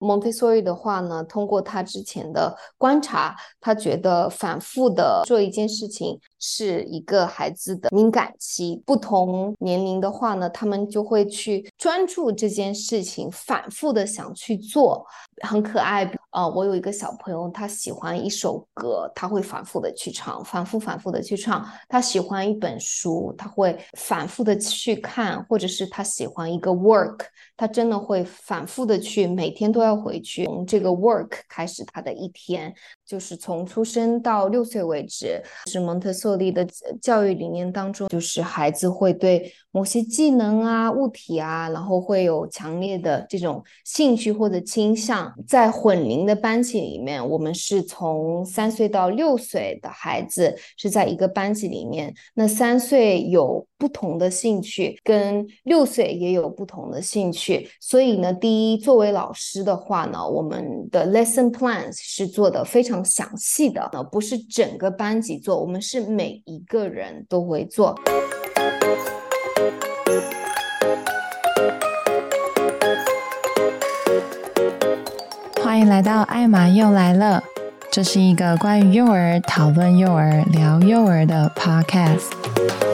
蒙台梭利的话呢，通过他之前的观察，他觉得反复的做一件事情是一个孩子的敏感期。不同年龄的话呢，他们就会去专注这件事情，反复的想去做，很可爱。啊、我有一个小朋友，他喜欢一首歌，他会反复的去唱，反复反复的去唱。他喜欢一本书，他会反复的去看，或者是他喜欢一个 work，他真的会反复的去，每天都要回去从这个 work 开始他的一天，就是从出生到六岁为止。是蒙特梭利的教育理念当中，就是孩子会对某些技能啊、物体啊，然后会有强烈的这种兴趣或者倾向，在混龄。的班级里面，我们是从三岁到六岁的孩子是在一个班级里面。那三岁有不同的兴趣，跟六岁也有不同的兴趣。所以呢，第一，作为老师的话呢，我们的 lesson plans 是做的非常详细的，不是整个班级做，我们是每一个人都会做。欢迎来到艾玛又来了，这是一个关于幼儿、讨论幼儿、聊幼儿的 podcast。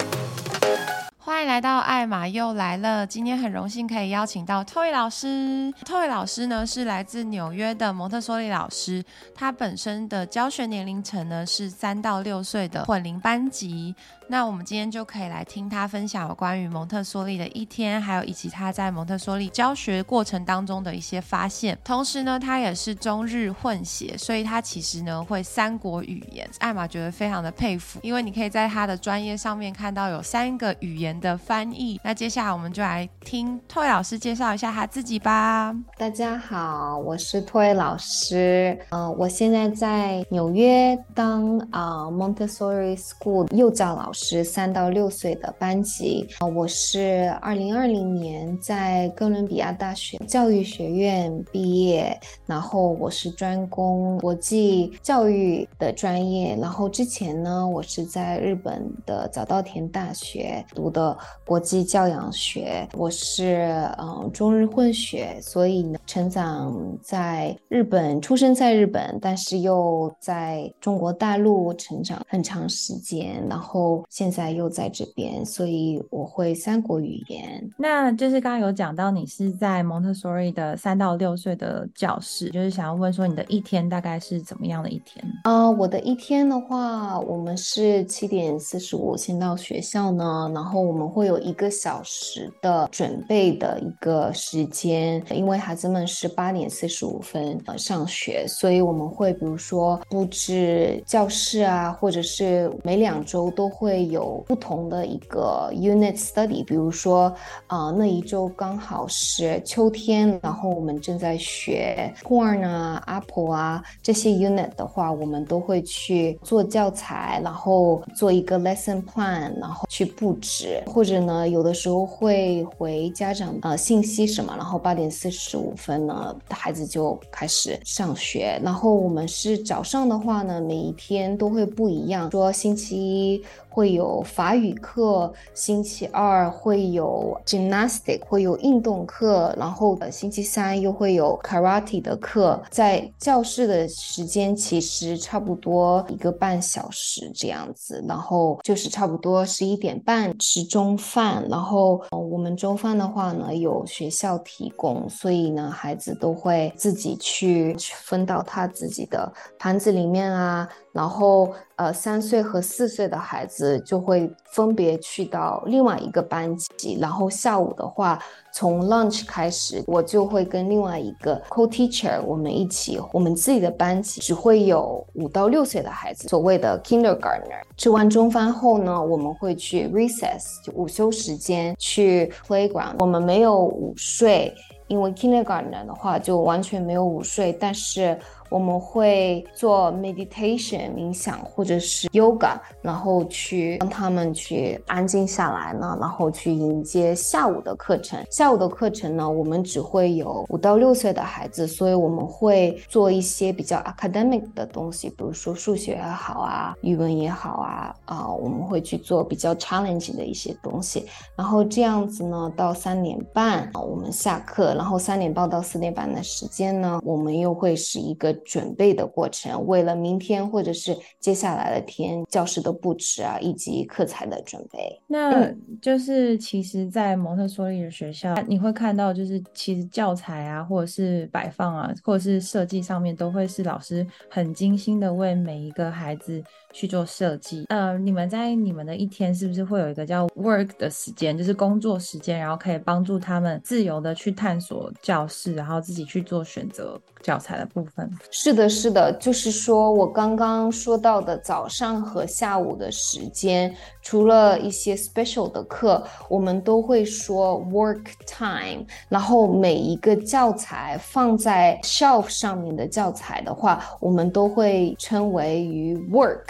来到艾玛又来了，今天很荣幸可以邀请到 Toy 老师。Toy 老师呢是来自纽约的蒙特梭利老师，他本身的教学年龄层呢是三到六岁的混龄班级。那我们今天就可以来听他分享有关于蒙特梭利的一天，还有以及他在蒙特梭利教学过程当中的一些发现。同时呢，他也是中日混血，所以他其实呢会三国语言。艾玛觉得非常的佩服，因为你可以在他的专业上面看到有三个语言的翻译。那接下来我们就来听 Toy 老师介绍一下他自己吧。大家好，我是 Toy 老师。呃，我现在在纽约当啊、呃、Montessori School 幼教老师。是三到六岁的班级，我是二零二零年在哥伦比亚大学教育学院毕业，然后我是专攻国际教育的专业，然后之前呢，我是在日本的早稻田大学读的国际教养学，我是嗯中日混血，所以呢，成长在日本，出生在日本，但是又在中国大陆成长很长时间，然后。现在又在这边，所以我会三国语言。那就是刚刚有讲到你是在蒙特梭利的三到六岁的教室，就是想要问说你的一天大概是怎么样的一天？啊、呃，我的一天的话，我们是七点四十五先到学校呢，然后我们会有一个小时的准备的一个时间，因为孩子们是八点四十五分呃上学，所以我们会比如说布置教室啊，或者是每两周都会。会有不同的一个 unit study，比如说，啊、那一周刚好是秋天，然后我们正在学 corn 啊、apple 啊这些 unit 的话，我们都会去做教材，然后做一个 lesson plan，然后去布置，或者呢，有的时候会回家长呃信息什么，然后八点四十五分呢，孩子就开始上学，然后我们是早上的话呢，每一天都会不一样，说星期一。会有法语课，星期二会有 gymnastic，会有运动课，然后星期三又会有 karate 的课。在教室的时间其实差不多一个半小时这样子，然后就是差不多十一点半吃中饭，然后我们中饭的话呢有学校提供，所以呢孩子都会自己去分到他自己的盘子里面啊。然后，呃，三岁和四岁的孩子就会分别去到另外一个班级。然后下午的话，从 lunch 开始，我就会跟另外一个 co-teacher，我们一起，我们自己的班级只会有五到六岁的孩子，所谓的 kindergartner。吃完中饭后呢，我们会去 recess，就午休时间去 playground。我们没有午睡，因为 kindergartner 的话就完全没有午睡，但是。我们会做 meditation 冥想或者是 yoga，然后去让他们去安静下来呢，然后去迎接下午的课程。下午的课程呢，我们只会有五到六岁的孩子，所以我们会做一些比较 academic 的东西，比如说数学也好啊，语文也好啊，啊、我们会去做比较 challenging 的一些东西。然后这样子呢，到三点半啊，我们下课，然后三点半到四点半的时间呢，我们又会是一个准备的过程，为了明天或者是接下来的天教室的布置啊，以及课材的准备。那就是其实，在蒙特梭利的学校，你会看到，就是其实教材啊，或者是摆放啊，或者是设计上面，都会是老师很精心的为每一个孩子去做设计。呃，你们在你们的一天是不是会有一个叫 work 的时间，就是工作时间，然后可以帮助他们自由的去探索教室，然后自己去做选择教材的部分？是的，是的，就是说我刚刚说到的早上和下午的时间，除了一些 special 的课，我们都会说 work time。然后每一个教材放在 shelf 上面的教材的话，我们都会称为于 work。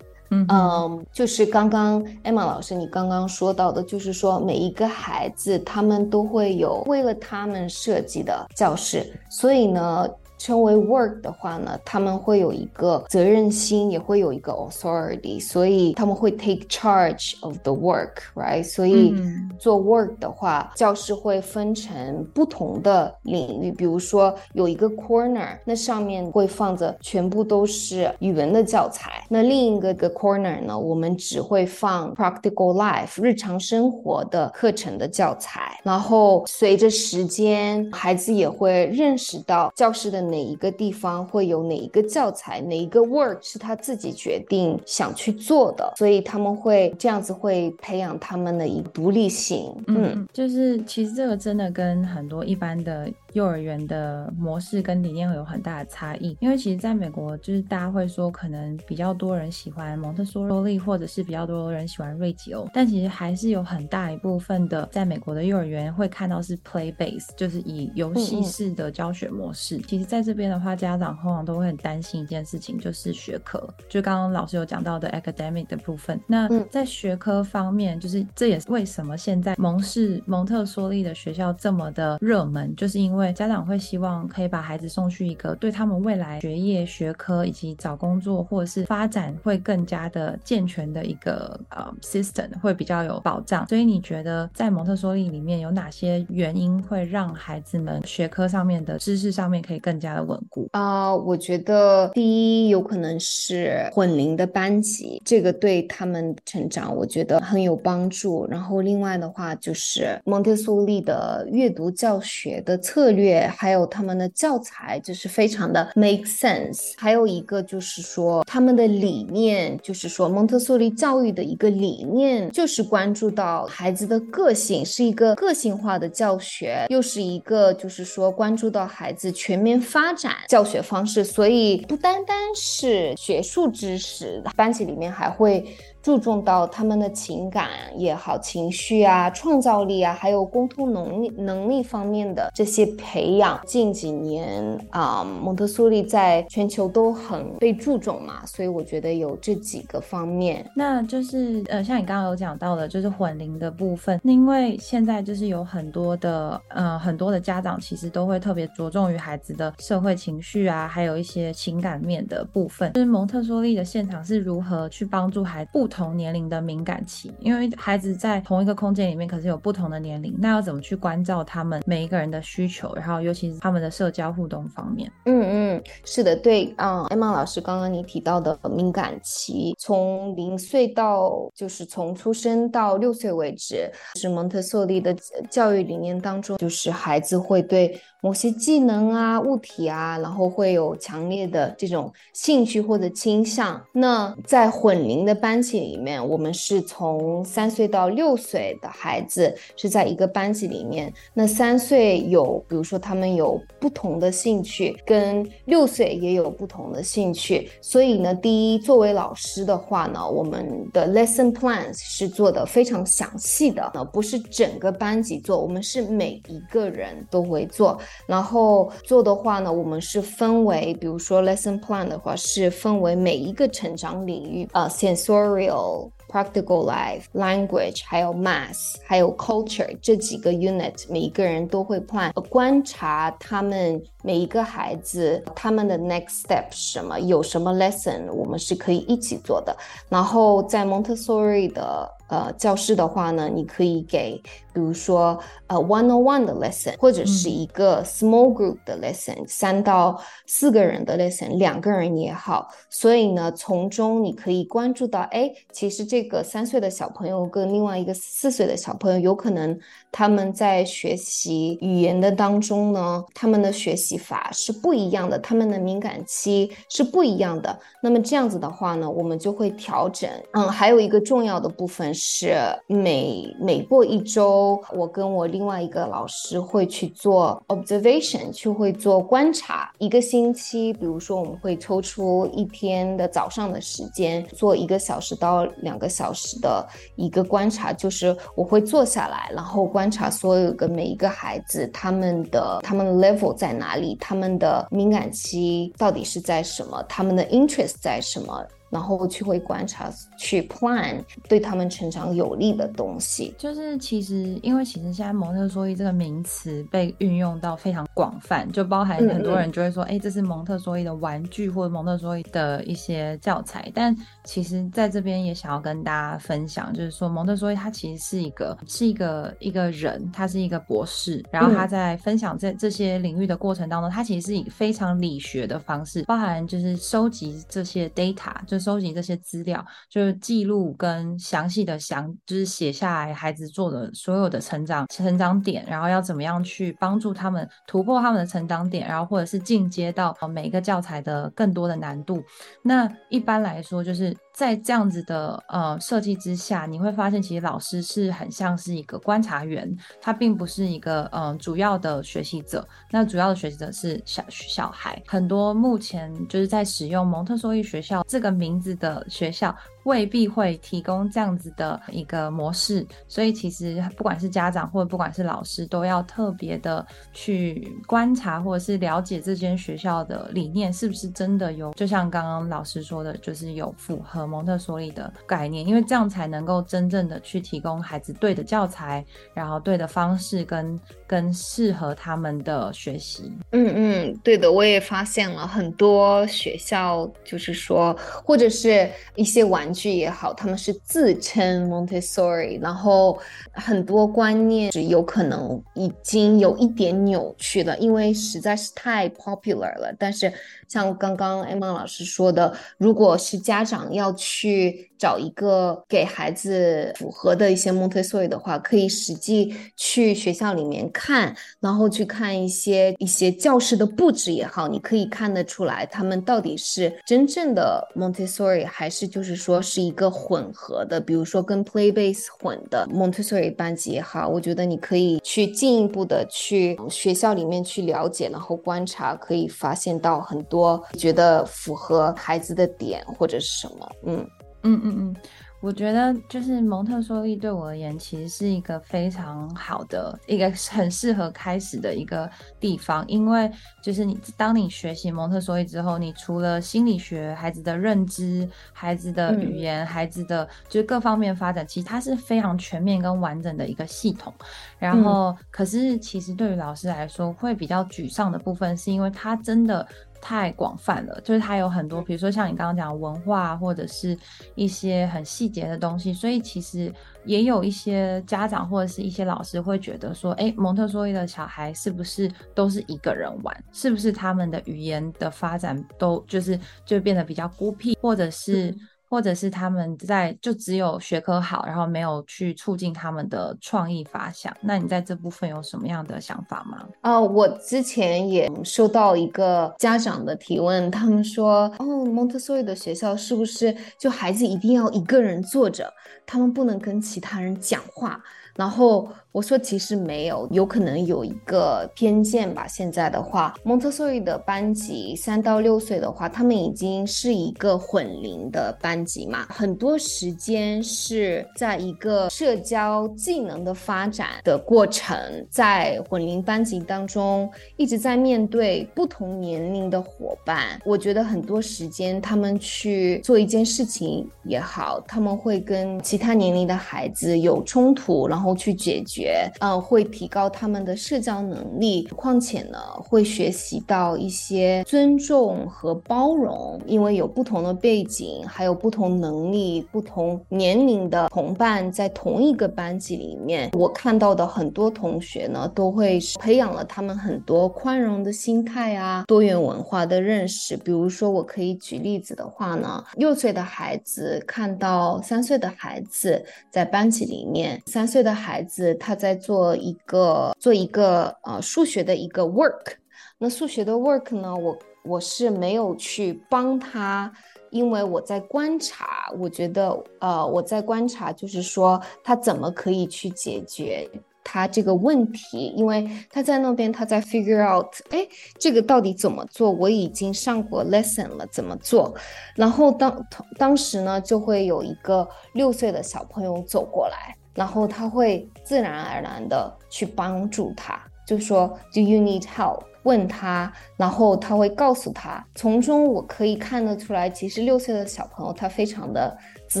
嗯，就是刚刚 Emma 老师你刚刚说到的，就是说每一个孩子他们都会有为了他们设计的教室，所以呢。称为 work 的话呢，他们会有一个责任心，也会有一个 authority，所以他们会 take charge of the work，right？所以做 work 的话，教室会分成不同的领域，比如说有一个 corner，那上面会放着全部都是语文的教材，那另一个个 corner 呢，我们只会放 practical life 日常生活的课程的教材，然后随着时间，孩子也会认识到教室的。哪一个地方会有哪一个教材，哪一个 work 是他自己决定想去做的，所以他们会这样子会培养他们的一独立性。嗯，就是其实这个真的跟很多一般的。幼儿园的模式跟理念会有很大的差异，因为其实在美国，就是大家会说可能比较多人喜欢蒙特梭利，或者是比较多人喜欢瑞吉欧，但其实还是有很大一部分的在美国的幼儿园会看到是 play base，就是以游戏式的教学模式。嗯嗯。其实在这边的话，家长通常都会很担心一件事情，就是学科，就刚刚老师有讲到的 academic 的部分。那在学科方面，就是这也是为什么现在蒙氏蒙特梭利的学校这么的热门，就是因为。家长会希望可以把孩子送去一个对他们未来学业、学科以及找工作或者是发展会更加的健全的一个呃 system，会比较有保障。所以你觉得在蒙特梭利里面有哪些原因会让孩子们学科上面的知识上面可以更加加的稳固啊我觉得第一有可能是混龄的班级，这个对他们成长我觉得很有帮助。然后另外的话就是蒙特梭利的阅读教学的策略。略还有他们的教材就是非常的 make sense，还有一个就是说他们的理念，就是说蒙特梭利教育的一个理念，就是关注到孩子的个性，是一个个性化的教学，又是一个就是说关注到孩子全面发展教学方式，所以不单单是学术知识，班级里面还会。注重到他们的情感也好，情绪啊、创造力啊，还有沟通能力能力方面的这些培养。近几年啊，蒙特梭利在全球都很被注重嘛，所以我觉得有这几个方面。那就是呃，像你刚刚有讲到的，就是混龄的部分。因为现在就是有很多的呃很多的家长其实都会特别着重于孩子的社会情绪啊，还有一些情感面的部分。就是蒙特梭利的现场是如何去帮助孩子不同同年龄的敏感期，因为孩子在同一个空间里面，可是有不同的年龄，那要怎么去关照他们每一个人的需求，然后尤其是他们的社交互动方面？嗯嗯，是的，对，嗯艾玛老师刚刚你提到的敏感期，从零岁到就是从出生到六岁为止，是蒙特梭利的教育理念当中，就是孩子会对。某些技能啊、物体啊，然后会有强烈的这种兴趣或者倾向。那在混龄的班级里面，我们是从三岁到六岁的孩子是在一个班级里面。那三岁有，比如说他们有不同的兴趣，跟六岁也有不同的兴趣。所以呢，第一，作为老师的话呢，我们的 lesson plans 是做的非常详细的，呃不是整个班级做，我们是每一个人都会做。然后做的话呢，我们是分为，比如说 lesson plan 的话，是分为每一个成长领域，呃，sensorial。Practical life, language，还有 math，还有 culture 这几个 unit，每一个人都会 plan，观察他们每一个孩子他们的 next step 什么，有什么 lesson，我们是可以一起做的。然后在 Montessori 的呃教室的话呢，你可以给。比如说，呃，one on one 的 lesson，或者是一个 small group 的 lesson，嗯，三到四个人的 lesson，两个人也好。所以呢，从中你可以关注到，哎，其实这个三岁的小朋友跟另外一个四岁的小朋友，有可能他们在学习语言的当中呢，他们的学习法是不一样的，他们的敏感期是不一样的。那么这样子的话呢，我们就会调整。嗯，还有一个重要的部分是每每过一周。我跟我另外一个老师会去做 observation，去会做观察。一个星期，比如说我们会抽出一天的早上的时间，做一个小时到两个小时的一个观察，就是我会坐下来，然后观察所有的每一个孩子，他们的他们的 level 在哪里，他们的敏感期到底是在什么，他们的 interest 在什么。然后去会观察，去 plan 对他们成长有利的东西。就是其实，因为其实现在蒙特梭利这个名词被运用到非常广泛，就包含很多人就会说，哎、嗯嗯，这是蒙特梭利的玩具或者蒙特梭利的一些教材。但其实在这边也想要跟大家分享，就是说蒙特梭利他其实是一个是一个一个人，他是一个博士，然后他在分享这这些领域的过程当中，他其实是以非常理学的方式，包含就是收集这些 data 就。收集这些资料，就是记录跟详细的详，就是写下来孩子做的所有的成长成长点，然后要怎么样去帮助他们突破他们的成长点，然后或者是进阶到每一个教材的更多的难度。那一般来说，就是。在这样子的呃设计之下，你会发现其实老师是很像是一个观察员，他并不是一个嗯、呃、主要的学习者。那主要的学习者是小小孩。很多目前就是在使用蒙特梭利学校这个名字的学校，未必会提供这样子的一个模式，所以其实不管是家长或者不管是老师，都要特别的去观察或者是了解这间学校的理念是不是真的有，就像刚刚老师说的，就是有符合蒙特梭利的概念，因为这样才能够真正的去提供孩子对的教材，然后对的方式跟跟适合他们的学习。嗯嗯，对的，我也发现了很多学校，就是说或者是一些玩。剧也好，他们是自称 Montessori，然后很多观念是有可能已经有一点扭曲了，因为实在是太 popular 了。但是像刚刚 Emma 老师说的，如果是家长要去找一个给孩子符合的一些 Montessori 的话，可以实际去学校里面看，然后去看一些一些教室的布置也好，你可以看得出来他们到底是真正的 Montessori，还是就是说是一个混合的，比如说跟 Play Base 混的 Montessori 班级也好，我觉得你可以去进一步的去学校里面去了解，然后观察，可以发现到很多觉得符合孩子的点或者是什么，嗯。嗯嗯嗯，我觉得就是蒙特梭利对我而言，其实是一个非常好的一个很适合开始的一个地方，因为就是你当你学习蒙特梭利之后，你除了心理学、孩子的认知、孩子的语言、嗯、孩子的就是各方面发展，其实它是非常全面跟完整的一个系统。然后，嗯、可是其实对于老师来说，会比较沮丧的部分，是因为他真的。太广泛了，就是它有很多，比如说像你刚刚讲文化，或者是一些很细节的东西，所以其实也有一些家长或者是一些老师会觉得说，哎，蒙特梭利的小孩是不是都是一个人玩？是不是他们的语言的发展都就是就变得比较孤僻，或者是？或者是他们在就只有学科好，然后没有去促进他们的创意发想。那你在这部分有什么样的想法吗？啊，我之前也收到一个家长的提问，他们说，哦，蒙特梭利的学校是不是就孩子一定要一个人坐着，他们不能跟其他人讲话？然后我说，其实没有，有可能有一个偏见吧。现在的话，蒙特梭利的班级三到六岁的话，他们已经是一个混龄的班级嘛，很多时间是在一个社交技能的发展的过程，在混龄班级当中一直在面对不同年龄的伙伴。我觉得很多时间他们去做一件事情也好，他们会跟其他年龄的孩子有冲突，然后。后去解决，呃，会提高他们的社交能力。况且呢，会学习到一些尊重和包容，因为有不同的背景，还有不同能力、不同年龄的同伴在同一个班级里面，我看到的很多同学呢，都会培养了他们很多宽容的心态啊，多元文化的认识。比如说，我可以举例子的话呢，六岁的孩子看到三岁的孩子在班级里面，三岁的孩子他在做一个做一个呃数学的一个 work，那数学的 work 呢，我我是没有去帮他。因为我在观察，我觉得，呃，我在观察，就是说他怎么可以去解决他这个问题，因为他在那边，他在 figure out，哎，这个到底怎么做？我已经上过 lesson 了，怎么做？然后当当时呢，就会有一个六岁的小朋友走过来，然后他会自然而然的去帮助他，就说 Do you need help？问他，然后他会告诉他。从中我可以看得出来，其实六岁的小朋友他非常的自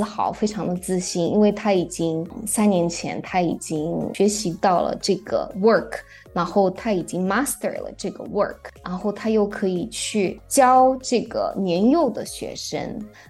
豪，非常的自信，因为他已经三年前他已经学习到了这个 work，然后他已经 master 了这个 work，然后他又可以去教这个年幼的学生。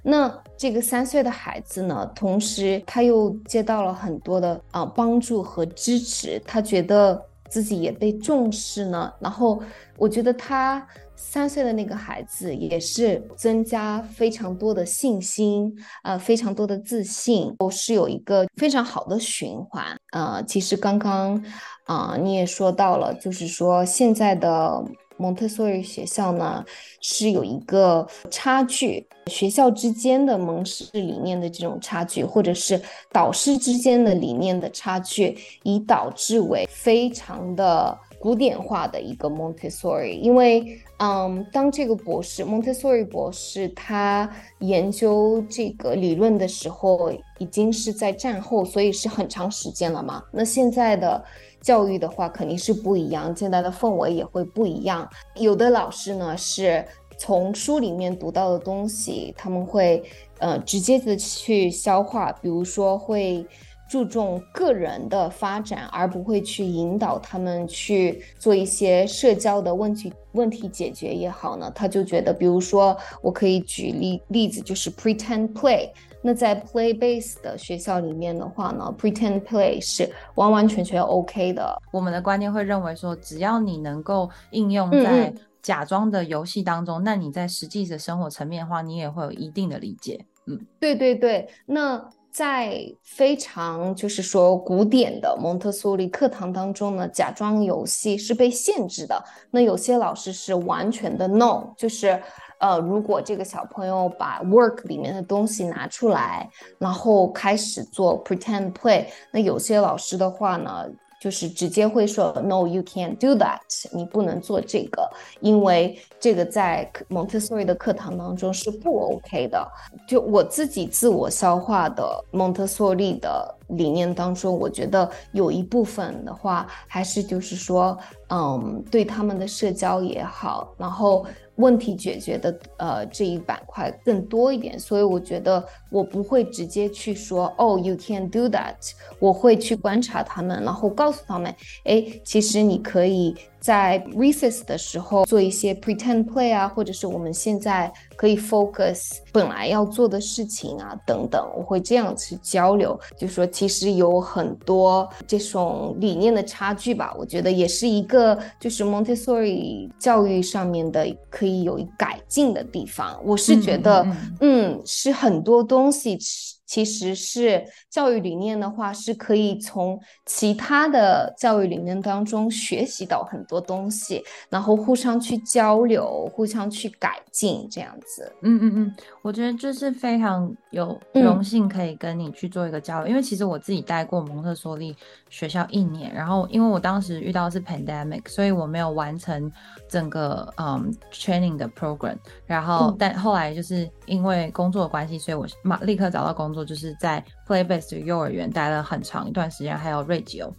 那这个三岁的孩子呢，同时他又接到了很多的啊、帮助和支持，他觉得。自己也被重视呢，然后我觉得他三岁的那个孩子也是增加非常多的信心，呃，非常多的自信，都是有一个非常好的循环。呃，其实刚刚啊，你也说到了，就是说现在的。蒙特梭利学校呢，是有一个差距，学校之间的蒙氏理念的这种差距，或者是导师之间的理念的差距，以导致为非常的古典化的一个蒙特梭利。因为，嗯，当这个博士蒙特梭利博士他研究这个理论的时候，已经是在战后，所以是很长时间了嘛。那现在的。教育的话肯定是不一样，现在的氛围也会不一样。有的老师呢是从书里面读到的东西，他们会呃直接的去消化，比如说会注重个人的发展，而不会去引导他们去做一些社交的问题问题解决也好呢。他就觉得，比如说我可以举例例子，就是 pretend play。那在 play base 的学校里面的话呢，pretend play 是完完全全 OK 的。我们的观念会认为说，只要你能够应用在假装的游戏当中，嗯嗯，那你在实际的生活层面的话，你也会有一定的理解。嗯，对对对。那在非常就是说古典的蒙特梭利课堂当中呢，假装游戏是被限制的。那有些老师是完全的 no，就是。呃，如果这个小朋友把 work 里面的东西拿出来，然后开始做 pretend play，那有些老师的话呢，就是直接会说 No, you can't do that，你不能做这个，因为这个在蒙特梭利的课堂当中是不 OK 的。就我自己自我消化的蒙特梭利的理念当中，我觉得有一部分的话，还是就是说，嗯，对他们的社交也好，然后。问题解决的呃这一板块更多一点，所以我觉得我不会直接去说哦，you can't do that，我会去观察他们，然后告诉他们，哎，其实你可以。在 recess 的时候做一些 pretend play 啊，或者是我们现在可以 focus 本来要做的事情啊，等等，我会这样去交流，就说其实有很多这种理念的差距吧，我觉得也是一个就是 Montessori 教育上面的可以有改进的地方。我是觉得，嗯，嗯，嗯，是很多东西。其实是教育理念的话，是可以从其他的教育理念当中学习到很多东西，然后互相去交流，互相去改进，这样子。嗯嗯嗯，我觉得这是非常有荣幸可以跟你去做一个交流，嗯、因为其实我自己待过蒙特梭利学校一年，然后因为我当时遇到的是 pandemic，所以我没有完成整个嗯 training 的 program，然后、嗯、但后来就是因为工作的关系，所以我马立刻找到工作。就是在 Play-based 幼儿园待了很长一段时间，还有瑞吉欧。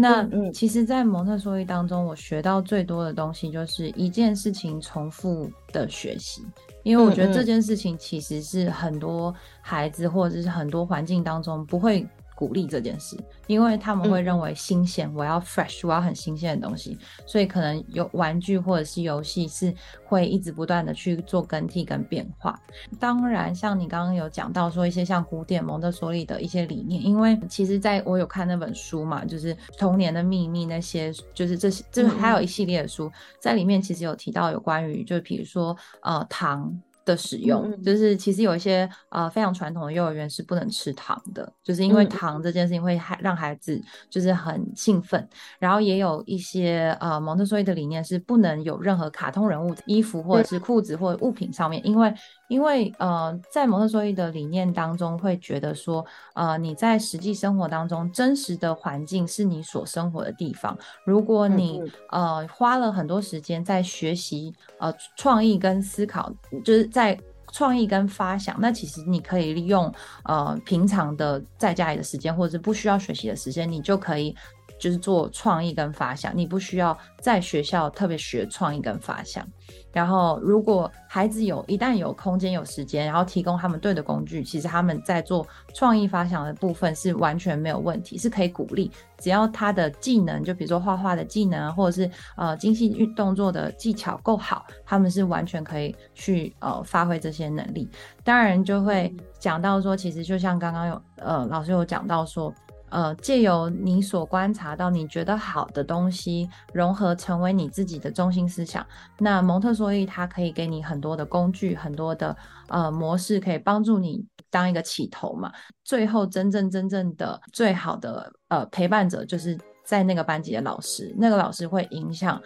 那嗯，其实，在蒙特梭利当中，我学到最多的东西就是一件事情重复的学习，因为我觉得这件事情其实是很多孩子或者是很多环境当中不会鼓励这件事，因为他们会认为新鲜，嗯、我要 fresh，我要很新鲜的东西，所以可能有玩具或者是游戏是会一直不断的去做更替跟变化。当然，像你刚刚有讲到说一些像古典蒙特梭利的一些理念，因为其实在我有看那本书嘛，就是《童年的秘密》那些，就是这些，就是还有一系列的书，在里面其实有提到有关于，就比如说呃糖。的使用，就是其实有一些呃非常传统的幼儿园是不能吃糖的，就是因为糖这件事情会害让孩子就是很兴奋，然后也有一些呃蒙特梭利的理念是不能有任何卡通人物的衣服或者是裤子或者物品上面，因为。因为呃，在蒙特梭利的理念当中，会觉得说，呃，你在实际生活当中，真实的环境是你所生活的地方。如果你呃花了很多时间在学习呃创意跟思考，就是在创意跟发想，那其实你可以利用呃平常的在家里的时间，或者是不需要学习的时间，你就可以。就是做创意跟发想，你不需要在学校特别学创意跟发想。然后，如果孩子有一旦有空间有时间，然后提供他们对的工具，其实他们在做创意发想的部分是完全没有问题，是可以鼓励。只要他的技能，就比如说画画的技能，或者是呃精细运动作的技巧够好，他们是完全可以去呃发挥这些能力。当然，就会讲到说，其实就像刚刚有呃老师有讲到说。呃，借由你所观察到你觉得好的东西，融合成为你自己的中心思想。那蒙特梭利它可以给你很多的工具，很多的呃模式，可以帮助你当一个起头嘛。最后，真正真正的最好的呃陪伴者，就是在那个班级的老师。那个老师会影响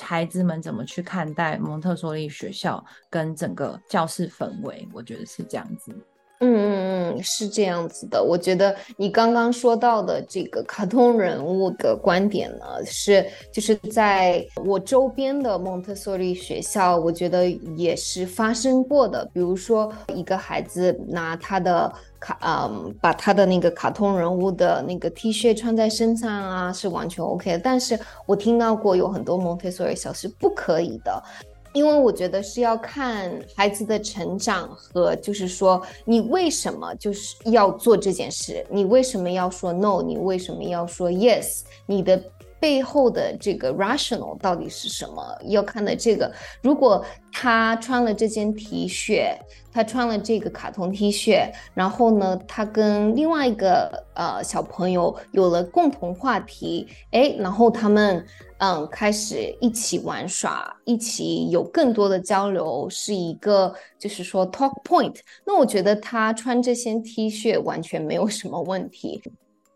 孩子们怎么去看待蒙特梭利学校跟整个教室氛围。我觉得是这样子。嗯嗯嗯，是这样子的。我觉得你刚刚说到的这个卡通人物的观点呢，是就是在我周边的蒙特梭利学校，我觉得也是发生过的。比如说，一个孩子拿他的卡，嗯，把他的那个卡通人物的那个 T 恤穿在身上啊，是完全 OK 的。但是我听到过有很多蒙特梭利小是不可以的。因为我觉得是要看孩子的成长和，就是说你为什么就是要做这件事，你为什么要说 no，你为什么要说 yes，你的背后的这个 rational 到底是什么？要看的这个，如果他穿了这件 T 恤，他穿了这个卡通 T 恤，然后呢，他跟另外一个呃小朋友有了共同话题，诶，然后他们。嗯，开始一起玩耍，一起有更多的交流，是一个就是说 talk point。那我觉得他穿这些 T 恤完全没有什么问题。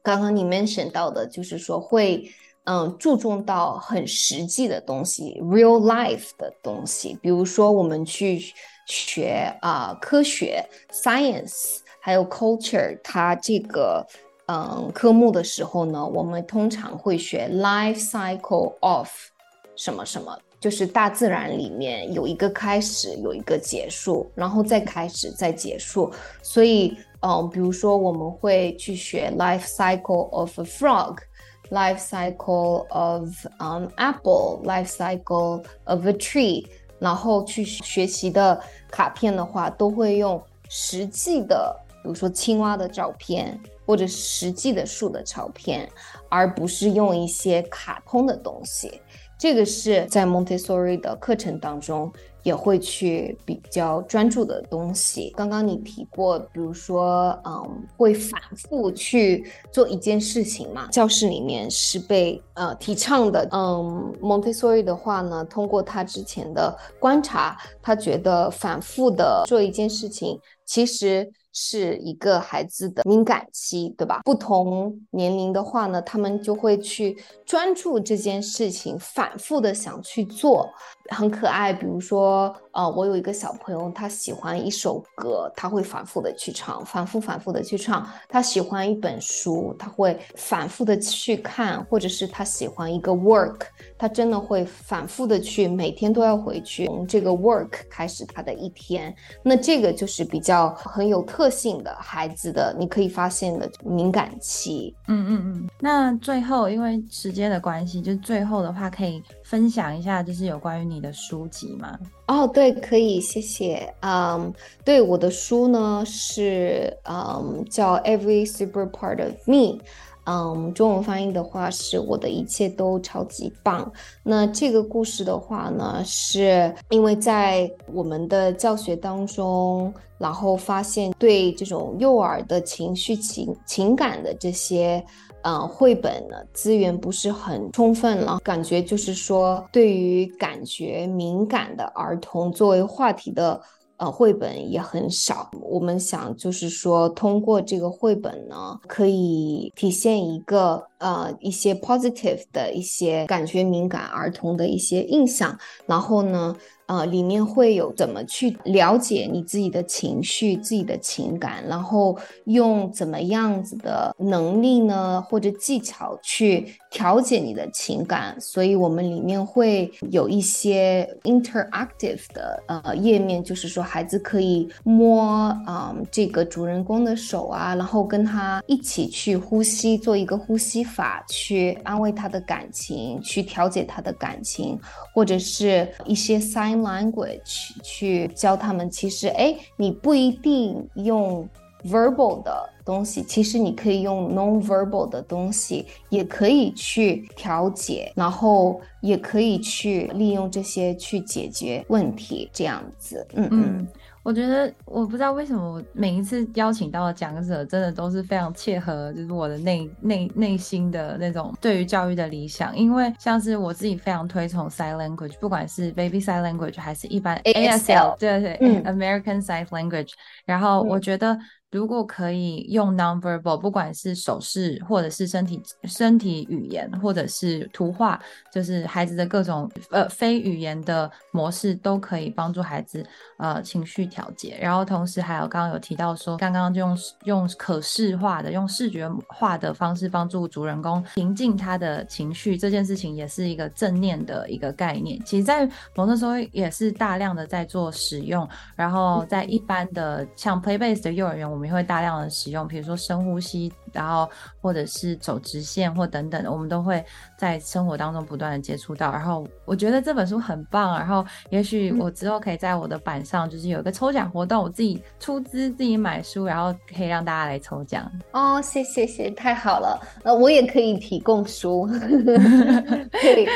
刚刚你 mention 到的，就是说会嗯注重到很实际的东西，real life 的东西，比如说我们去学啊、科学 science，还有 culture，它这个。嗯，科目的时候呢，我们通常会学 life cycle of 什么什么，就是大自然里面有一个开始，有一个结束，然后再开始，再结束。所以，嗯，比如说我们会去学 life cycle of a frog life cycle of an apple，life cycle of a tree，然后去学习的卡片的话，都会用实际的，比如说青蛙的照片。或者实际的树的照片，而不是用一些卡通的东西。这个是在 Montessori 的课程当中也会去比较专注的东西。刚刚你提过，比如说，嗯，会反复去做一件事情嘛？教室里面是被呃提倡的。嗯，Montessori 的话呢，通过他之前的观察，他觉得反复的做一件事情，其实。是一个孩子的敏感期，对吧？不同年龄的话呢，他们就会去专注这件事情，反复的想去做。很可爱，比如说，呃，我有一个小朋友，他喜欢一首歌，他会反复的去唱，反复反复的去唱。他喜欢一本书，他会反复的去看，或者是他喜欢一个 work，他真的会反复的去，每天都要回去从这个 work 开始他的一天。那这个就是比较很有特性的孩子的，你可以发现的敏感期。嗯嗯嗯。那最后，因为时间的关系，就最后的话可以。分享一下，就是有关于你的书籍吗？哦，对，可以，谢谢。嗯、对，我的书呢是嗯、叫《Every Super Part of Me》。嗯，中文翻译的话是我的一切都超级棒。那这个故事的话呢，是因为在我们的教学当中，然后发现对这种幼儿的情绪情情感的这些呃绘本呢资源不是很充分了，感觉就是说对于感觉敏感的儿童作为话题的。呃，绘本也很少。我们想就是说，通过这个绘本呢，可以体现一个呃一些 positive 的一些感觉敏感儿童的一些印象，然后呢。呃，里面会有怎么去了解你自己的情绪、自己的情感，然后用怎么样子的能力呢，或者技巧去调节你的情感。所以我们里面会有一些 interactive 的呃页面，就是说孩子可以摸啊、这个主人公的手啊，然后跟他一起去呼吸，做一个呼吸法，去安慰他的感情，去调节他的感情，或者是一些 sign。language 去教他们，其实哎，你不一定用 verbal 的东西，其实你可以用 non-verbal 的东西，也可以去调节，然后也可以去利用这些去解决问题，这样子，嗯嗯。我觉得我不知道为什么我每一次邀请到的讲者，真的都是非常切合，就是我的内内内心的那种对于教育的理想。因为像是我自己非常推崇 sign language，不管是 baby sign language 还是一般 ASL，对对，嗯，American Sign Language。然后我觉得。如果可以用 nonverbal，不管是手势，或者是身体身体语言，或者是图画，就是孩子的各种呃非语言的模式，都可以帮助孩子呃情绪调节。然后同时还有刚刚有提到说，刚刚就用用可视化的、用视觉化的方式帮助主人公平静他的情绪，这件事情也是一个正念的一个概念。其实，在蒙特梭利也是大量的在做使用。然后在一般的像 play based 的幼儿园，我们也会大量的使用，比如说深呼吸，然后或者是走直线或等等的，我们都会在生活当中不断的接触到。然后我觉得这本书很棒，然后也许我之后可以在我的板上，就是有一个抽奖活动，我自己出资自己买书，然后可以让大家来抽奖。哦，谢谢谢，太好了，呃，我也可以提供书，可以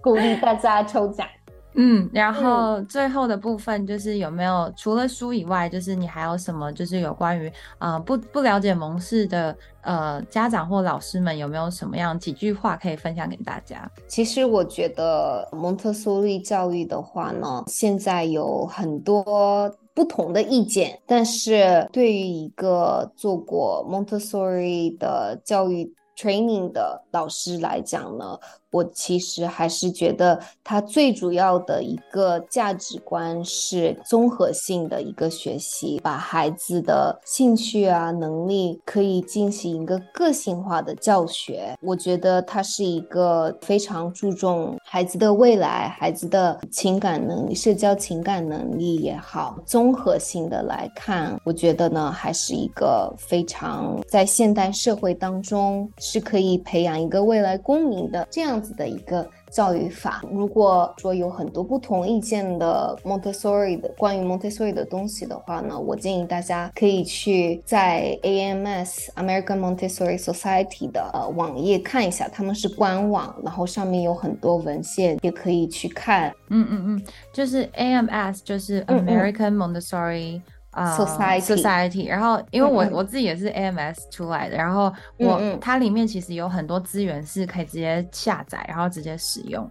鼓励大家抽奖。嗯，然后最后的部分就是有没有除了书以外，就是你还有什么，就是有关于啊、呃、不不了解蒙氏的呃家长或老师们有没有什么样几句话可以分享给大家？其实我觉得蒙特梭利教育的话呢，现在有很多不同的意见，但是对于一个做过蒙特梭利的教育 training 的老师来讲呢。我其实还是觉得，它最主要的一个价值观是综合性的一个学习，把孩子的兴趣啊、能力可以进行一个个性化的教学。我觉得它是一个非常注重孩子的未来、孩子的情感能力、社交情感能力也好，综合性的来看，我觉得呢，还是一个非常在现代社会当中是可以培养一个未来公民的这样子的一个教育法。如果说有很多不同意见的 Montessori 的关于 Montessori 的东西的话呢，我建议大家可以去在 AMS American Montessori Society 的呃网页看一下，他们是官网，然后上面有很多文献，也可以去看。嗯嗯嗯，就是 AMS 就是 American Montessori、嗯。嗯啊、uh,，society，然后因为我、嗯、我自己也是 AMS 出来的，然后我、嗯、它里面其实有很多资源是可以直接下载，然后直接使用。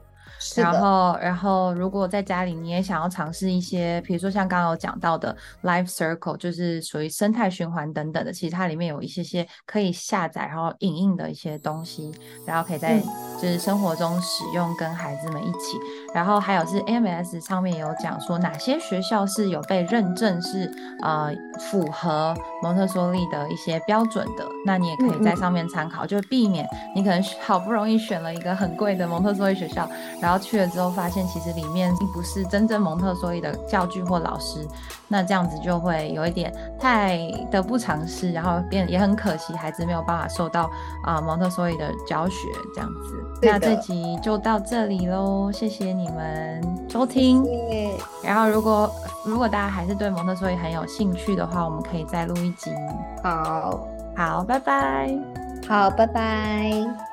然后，然后如果在家里你也想要尝试一些，比如说像刚刚有讲到的 Life Circle，就是属于生态循环等等的，其实它里面有一些些可以下载然后影印的一些东西，然后可以在就是生活中使用，跟孩子们一起。然后还有是 AMS 上面有讲说哪些学校是有被认证是呃符合蒙特梭利的一些标准的，那你也可以在上面参考，嗯嗯，就避免你可能好不容易选了一个很贵的蒙特梭利学校，然后去了之后发现其实里面并不是真正蒙特梭利的教具或老师，那这样子就会有一点太得不偿失，然后变也很可惜，孩子没有办法受到啊、呃、蒙特梭利的教学这样子。那这集就到这里喽，谢谢你们收听。然后如果如果大家还是对蒙特梭利很有兴趣的话，我们可以再录一集。好，好，拜拜。好，拜拜。